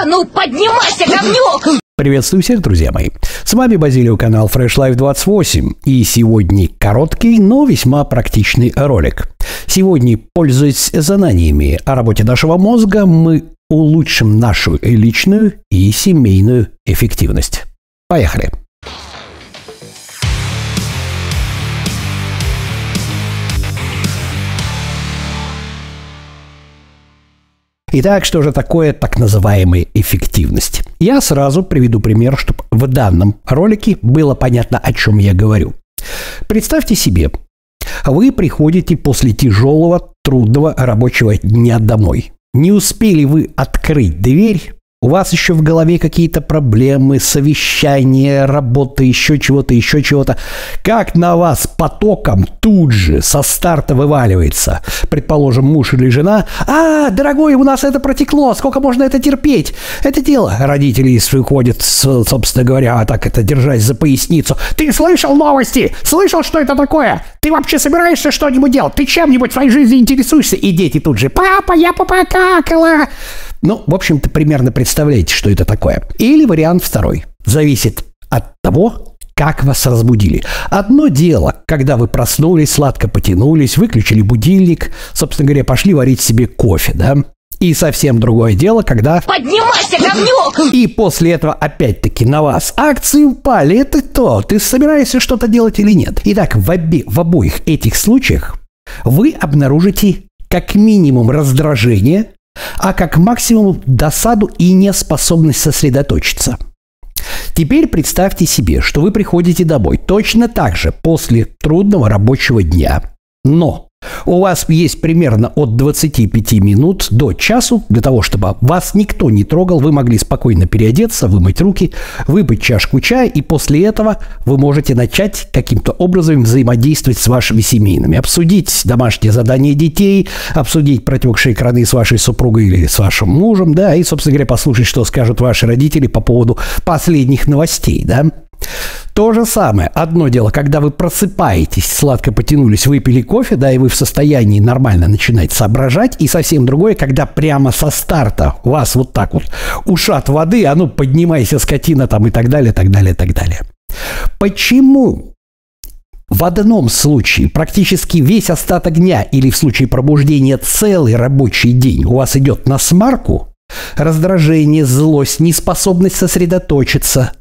А ну поднимайся, говнюк! Приветствую всех, друзья мои. С вами Базилио, канал Fresh Life 28. И сегодня короткий, но весьма практичный ролик. Сегодня, пользуясь знаниями о работе нашего мозга, мы улучшим нашу личную и семейную эффективность. Поехали! Итак, что же такое так называемая эффективность? Я сразу приведу пример, чтобы в данном ролике было понятно, о чем я говорю. Представьте себе, вы приходите после тяжелого, трудного рабочего дня домой. Не успели вы открыть дверь, у вас еще в голове какие-то проблемы, совещания, работа, еще чего-то, еще чего-то. Как на вас потоком тут же со старта вываливается, предположим, муж или жена. А, дорогой, у нас это протекло, сколько можно это терпеть? Это дело. Родители выходят, собственно говоря, а так это держась за поясницу. Ты слышал новости? Слышал, что это такое? Ты вообще собираешься что-нибудь делать? Ты чем-нибудь в своей жизни интересуешься? И дети тут же, папа, я попокакала. Ну, в общем-то, примерно представляете, что это такое. Или вариант второй. Зависит от того, как вас разбудили. Одно дело, когда вы проснулись, сладко потянулись, выключили будильник, собственно говоря, пошли варить себе кофе, да? И совсем другое дело, когда... Поднимайся, говнюк! И после этого опять-таки на вас акции упали. Это то, ты собираешься что-то делать или нет. Итак, в, обе... в обоих этих случаях вы обнаружите как минимум раздражение, а как максимум досаду и неспособность сосредоточиться. Теперь представьте себе, что вы приходите домой точно так же после трудного рабочего дня. Но у вас есть примерно от 25 минут до часу для того, чтобы вас никто не трогал, вы могли спокойно переодеться, вымыть руки, выпить чашку чая, и после этого вы можете начать каким-то образом взаимодействовать с вашими семейными, обсудить домашние задания детей, обсудить протекшие краны с вашей супругой или с вашим мужем, да, и, собственно говоря, послушать, что скажут ваши родители по поводу последних новостей, да. То же самое. Одно дело, когда вы просыпаетесь, сладко потянулись, выпили кофе, да, и вы в состоянии нормально начинать соображать. И совсем другое, когда прямо со старта вас вот так вот ушат воды, а ну поднимайся, скотина там и так далее, так далее, так далее. Почему в одном случае практически весь остаток дня или в случае пробуждения целый рабочий день у вас идет на смарку, раздражение, злость, неспособность сосредоточиться,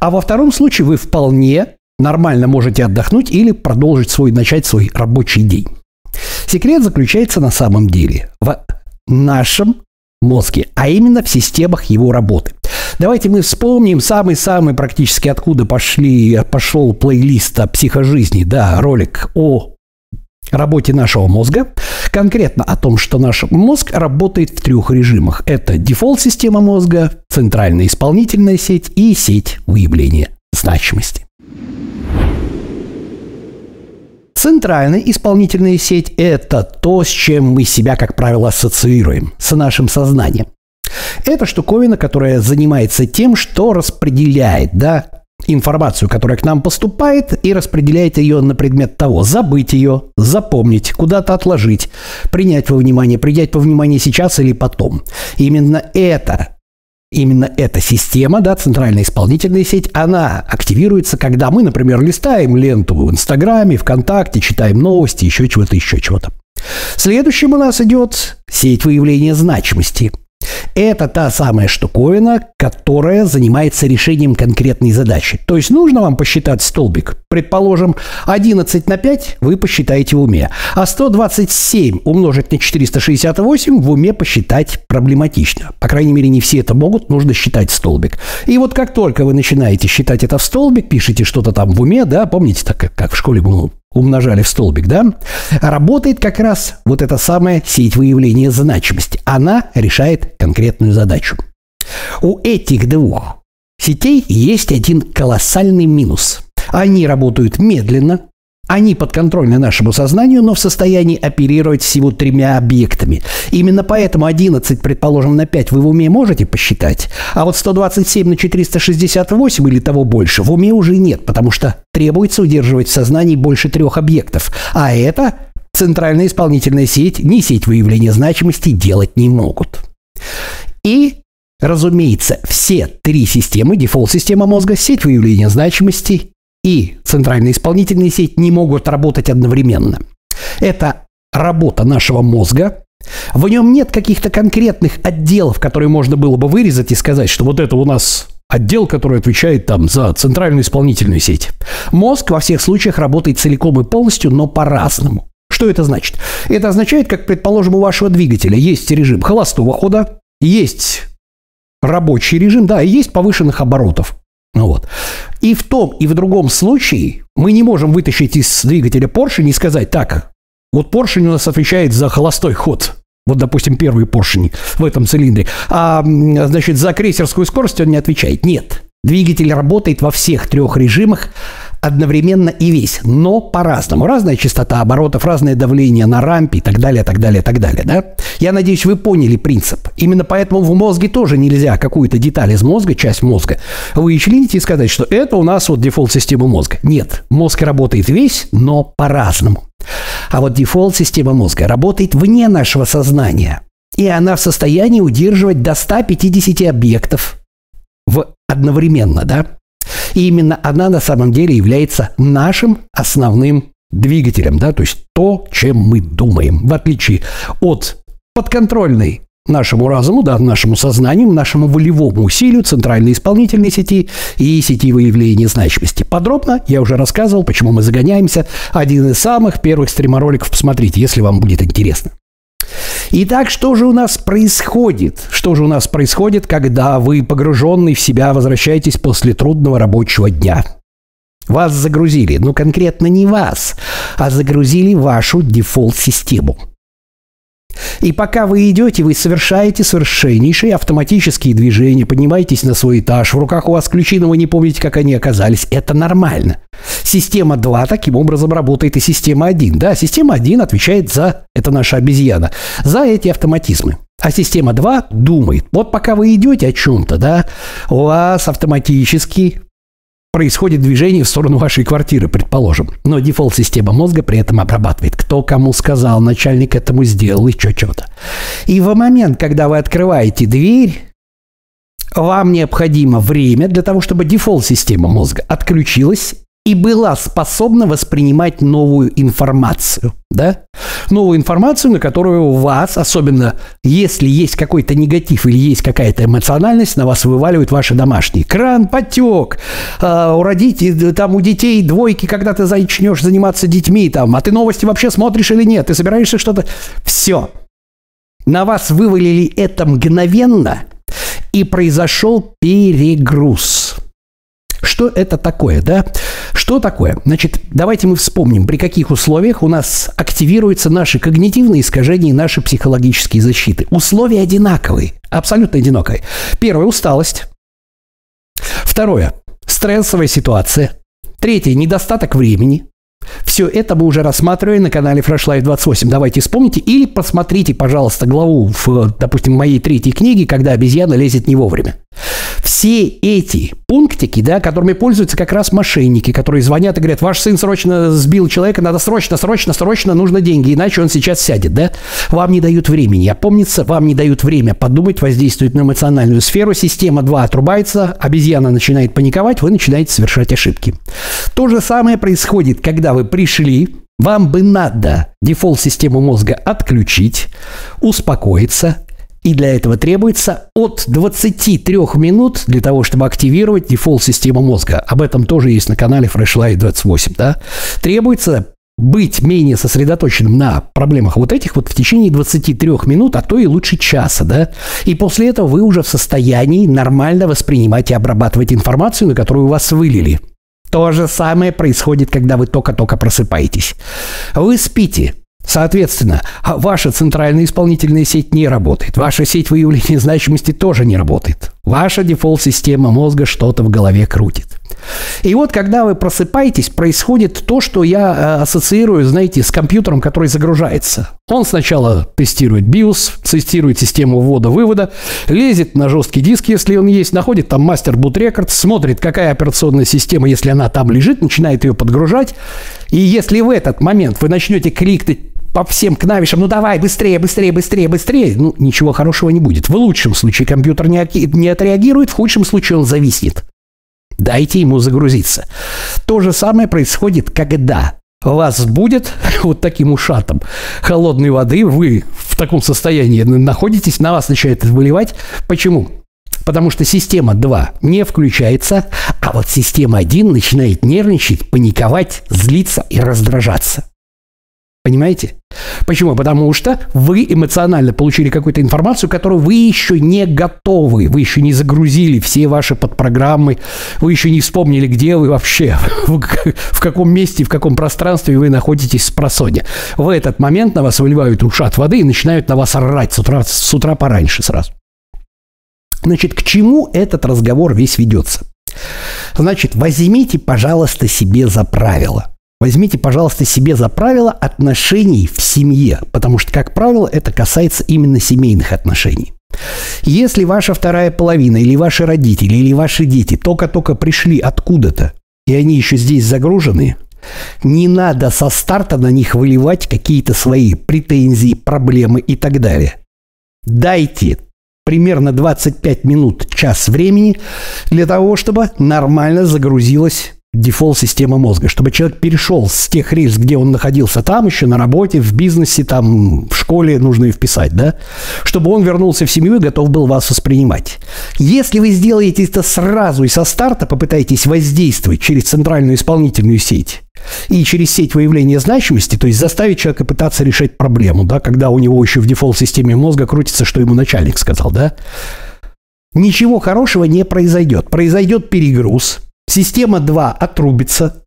а во втором случае вы вполне нормально можете отдохнуть или продолжить свой, начать свой рабочий день. Секрет заключается на самом деле в нашем мозге, а именно в системах его работы. Давайте мы вспомним самый-самый практически откуда пошли, пошел плейлист о психожизни, да, ролик о работе нашего мозга, конкретно о том, что наш мозг работает в трех режимах. Это дефолт-система мозга, центральная исполнительная сеть и сеть выявления значимости. Центральная исполнительная сеть – это то, с чем мы себя, как правило, ассоциируем, с нашим сознанием. Это штуковина, которая занимается тем, что распределяет да, информацию, которая к нам поступает, и распределяет ее на предмет того, забыть ее, запомнить, куда-то отложить, принять во внимание, принять во внимание сейчас или потом. именно это Именно эта система, да, центральная исполнительная сеть, она активируется, когда мы, например, листаем ленту в Инстаграме, ВКонтакте, читаем новости, еще чего-то, еще чего-то. Следующим у нас идет сеть выявления значимости – это та самая штуковина, которая занимается решением конкретной задачи. То есть нужно вам посчитать столбик. Предположим, 11 на 5 вы посчитаете в уме, а 127 умножить на 468 в уме посчитать проблематично. По крайней мере, не все это могут, нужно считать столбик. И вот как только вы начинаете считать это в столбик, пишите что-то там в уме, да, помните, так как в школе было умножали в столбик, да, работает как раз вот эта самая сеть выявления значимости. Она решает конкретную задачу. У этих двух сетей есть один колоссальный минус. Они работают медленно, они подконтрольны нашему сознанию, но в состоянии оперировать всего тремя объектами. Именно поэтому 11, предположим, на 5 вы в уме можете посчитать, а вот 127 на 468 или того больше в уме уже нет, потому что требуется удерживать в сознании больше трех объектов. А это центральная исполнительная сеть, не сеть выявления значимости делать не могут. И Разумеется, все три системы, дефолт-система мозга, сеть выявления значимости и центральная исполнительная сеть не могут работать одновременно. Это работа нашего мозга. В нем нет каких-то конкретных отделов, которые можно было бы вырезать и сказать, что вот это у нас отдел, который отвечает там за центральную исполнительную сеть. Мозг во всех случаях работает целиком и полностью, но по-разному. Что это значит? Это означает, как, предположим, у вашего двигателя есть режим холостого хода, есть рабочий режим, да, и есть повышенных оборотов. Ну вот. И в том, и в другом случае мы не можем вытащить из двигателя поршень и сказать, так, вот поршень у нас отвечает за холостой ход. Вот, допустим, первый поршень в этом цилиндре. А, значит, за крейсерскую скорость он не отвечает. Нет. Двигатель работает во всех трех режимах одновременно и весь, но по-разному. Разная частота оборотов, разное давление на рампе и так далее, так далее, так далее. Да? Я надеюсь, вы поняли принцип. Именно поэтому в мозге тоже нельзя какую-то деталь из мозга, часть мозга, вычленить и сказать, что это у нас вот дефолт системы мозга. Нет, мозг работает весь, но по-разному. А вот дефолт система мозга работает вне нашего сознания. И она в состоянии удерживать до 150 объектов в одновременно, да? И именно она на самом деле является нашим основным двигателем, да, то есть то, чем мы думаем, в отличие от подконтрольной нашему разуму, да, нашему сознанию, нашему волевому усилию центральной исполнительной сети и сети выявления значимости. Подробно я уже рассказывал, почему мы загоняемся. Один из самых первых стримороликов посмотрите, если вам будет интересно. Итак, что же у нас происходит? Что же у нас происходит, когда вы, погруженный в себя, возвращаетесь после трудного рабочего дня? Вас загрузили, ну конкретно не вас, а загрузили вашу дефолт-систему – и пока вы идете, вы совершаете совершеннейшие автоматические движения, поднимаетесь на свой этаж, в руках у вас ключи, но вы не помните, как они оказались. Это нормально. Система 2 таким образом работает и система 1. Да, система 1 отвечает за, это наша обезьяна, за эти автоматизмы. А система 2 думает. Вот пока вы идете о чем-то, да, у вас автоматически происходит движение в сторону вашей квартиры, предположим. Но дефолт-система мозга при этом обрабатывает, кто кому сказал, начальник этому сделал и что-то. И в момент, когда вы открываете дверь, вам необходимо время для того, чтобы дефолт-система мозга отключилась и была способна воспринимать новую информацию, да? Новую информацию, на которую вас, особенно если есть какой-то негатив или есть какая-то эмоциональность, на вас вываливают ваши домашние. Кран потек, э, у родителей, там у детей двойки, когда ты начнешь заниматься детьми, там, а ты новости вообще смотришь или нет, ты собираешься что-то... Все. На вас вывалили это мгновенно, и произошел перегруз. Что это такое, да? Что такое? Значит, давайте мы вспомним, при каких условиях у нас активируются наши когнитивные искажения и наши психологические защиты. Условия одинаковые, абсолютно одинаковые. Первое – усталость. Второе – стрессовая ситуация. Третье – недостаток времени. Все это мы уже рассматривали на канале Fresh Life 28. Давайте вспомните или посмотрите, пожалуйста, главу в, допустим, моей третьей книге, когда обезьяна лезет не вовремя. Все эти пунктики, да, которыми пользуются как раз мошенники, которые звонят и говорят, ваш сын срочно сбил человека, надо срочно, срочно, срочно, нужно деньги, иначе он сейчас сядет, да? Вам не дают времени. Опомниться, вам не дают время подумать, воздействует на эмоциональную сферу, система 2 отрубается, обезьяна начинает паниковать, вы начинаете совершать ошибки. То же самое происходит, когда вы пришли, вам бы надо дефолт-систему мозга отключить, успокоиться, и для этого требуется от 23 минут для того, чтобы активировать дефолт-систему мозга. Об этом тоже есть на канале Freshlight 28. Да? Требуется быть менее сосредоточенным на проблемах вот этих вот в течение 23 минут, а то и лучше часа, да? И после этого вы уже в состоянии нормально воспринимать и обрабатывать информацию, на которую вас вылили. То же самое происходит, когда вы только-только просыпаетесь. Вы спите, Соответственно, а ваша центральная исполнительная сеть не работает. Ваша сеть выявления значимости тоже не работает. Ваша дефолт-система мозга что-то в голове крутит. И вот, когда вы просыпаетесь, происходит то, что я э, ассоциирую, знаете, с компьютером, который загружается. Он сначала тестирует BIOS, тестирует систему ввода-вывода, лезет на жесткий диск, если он есть, находит там мастер boot record, смотрит, какая операционная система, если она там лежит, начинает ее подгружать. И если в этот момент вы начнете кликать по всем клавишам, ну давай, быстрее, быстрее, быстрее, быстрее, ну ничего хорошего не будет. В лучшем случае компьютер не, не отреагирует, в худшем случае он зависнет. Дайте ему загрузиться. То же самое происходит, когда вас будет вот таким ушатом холодной воды, вы в таком состоянии находитесь, на вас начинает выливать. Почему? Потому что система 2 не включается, а вот система 1 начинает нервничать, паниковать, злиться и раздражаться. Понимаете? Почему? Потому что вы эмоционально получили какую-то информацию, которую вы еще не готовы, вы еще не загрузили все ваши подпрограммы, вы еще не вспомнили, где вы вообще, в, каком месте, в каком пространстве вы находитесь с просоня. В этот момент на вас выливают ушат воды и начинают на вас орать с утра, с утра пораньше сразу. Значит, к чему этот разговор весь ведется? Значит, возьмите, пожалуйста, себе за правило – Возьмите, пожалуйста, себе за правило отношений в семье, потому что, как правило, это касается именно семейных отношений. Если ваша вторая половина, или ваши родители, или ваши дети только-только пришли откуда-то, и они еще здесь загружены, не надо со старта на них выливать какие-то свои претензии, проблемы и так далее. Дайте примерно 25 минут, час времени для того, чтобы нормально загрузилась дефолт системы мозга, чтобы человек перешел с тех рельс, где он находился там еще, на работе, в бизнесе, там, в школе, нужно и вписать, да, чтобы он вернулся в семью и готов был вас воспринимать. Если вы сделаете это сразу и со старта, попытаетесь воздействовать через центральную исполнительную сеть и через сеть выявления значимости, то есть заставить человека пытаться решать проблему, да, когда у него еще в дефолт-системе мозга крутится, что ему начальник сказал, да, ничего хорошего не произойдет. Произойдет перегруз, Система 2 отрубится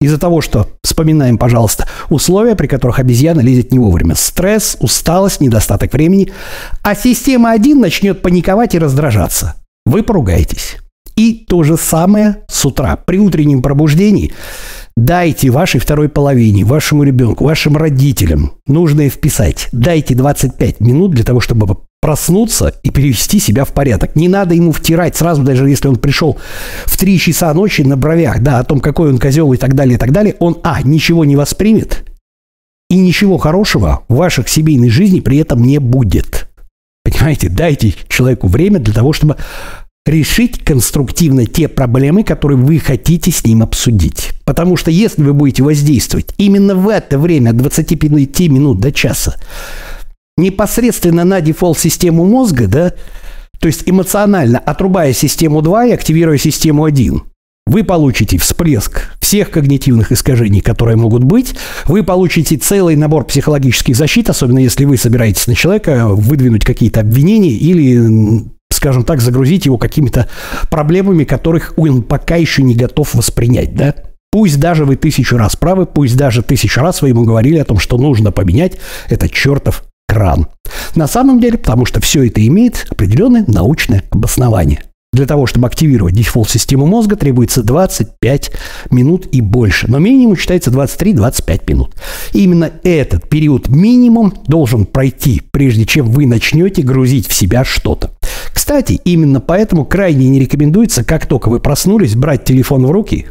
из-за того, что, вспоминаем, пожалуйста, условия, при которых обезьяна лезет не вовремя. Стресс, усталость, недостаток времени. А система 1 начнет паниковать и раздражаться. Вы поругаетесь. И то же самое с утра. При утреннем пробуждении дайте вашей второй половине, вашему ребенку, вашим родителям нужное вписать. Дайте 25 минут для того, чтобы проснуться и перевести себя в порядок. Не надо ему втирать сразу, даже если он пришел в 3 часа ночи на бровях, да, о том, какой он козел и так далее, и так далее, он, а, ничего не воспримет, и ничего хорошего в ваших семейной жизни при этом не будет. Понимаете, дайте человеку время для того, чтобы решить конструктивно те проблемы, которые вы хотите с ним обсудить. Потому что если вы будете воздействовать именно в это время от 25 минут до часа, непосредственно на дефолт-систему мозга, да, то есть эмоционально отрубая систему 2 и активируя систему 1, вы получите всплеск всех когнитивных искажений, которые могут быть. Вы получите целый набор психологических защит, особенно если вы собираетесь на человека выдвинуть какие-то обвинения или, скажем так, загрузить его какими-то проблемами, которых он пока еще не готов воспринять, да? Пусть даже вы тысячу раз правы, пусть даже тысячу раз вы ему говорили о том, что нужно поменять этот чертов кран. На самом деле, потому что все это имеет определенное научное обоснование. Для того, чтобы активировать дефолт-систему мозга, требуется 25 минут и больше. Но минимум считается 23-25 минут. И именно этот период минимум должен пройти, прежде чем вы начнете грузить в себя что-то. Кстати, именно поэтому крайне не рекомендуется, как только вы проснулись, брать телефон в руки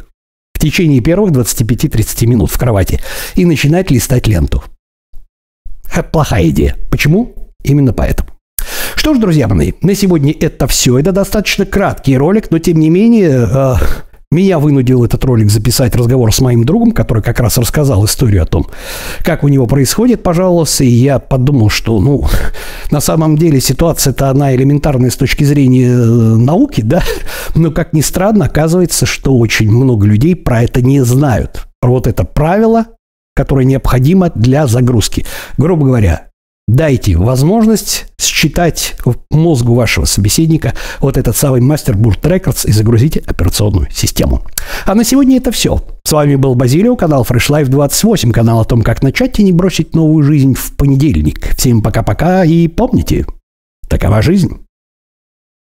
в течение первых 25-30 минут в кровати и начинать листать ленту. Плохая идея. Почему? Именно поэтому. Что ж, друзья мои, на сегодня это все. Это достаточно краткий ролик, но тем не менее э, меня вынудил этот ролик записать разговор с моим другом, который как раз рассказал историю о том, как у него происходит, пожалуйста, и я подумал, что, ну, на самом деле ситуация-то она элементарная с точки зрения э, науки, да, но, как ни странно, оказывается, что очень много людей про это не знают. Вот это правило которое необходимо для загрузки. Грубо говоря, дайте возможность считать мозгу вашего собеседника вот этот самый Boot Records и загрузите операционную систему. А на сегодня это все. С вами был Базилио, канал Fresh Life 28, канал о том, как начать и не бросить новую жизнь в понедельник. Всем пока-пока и помните, такова жизнь.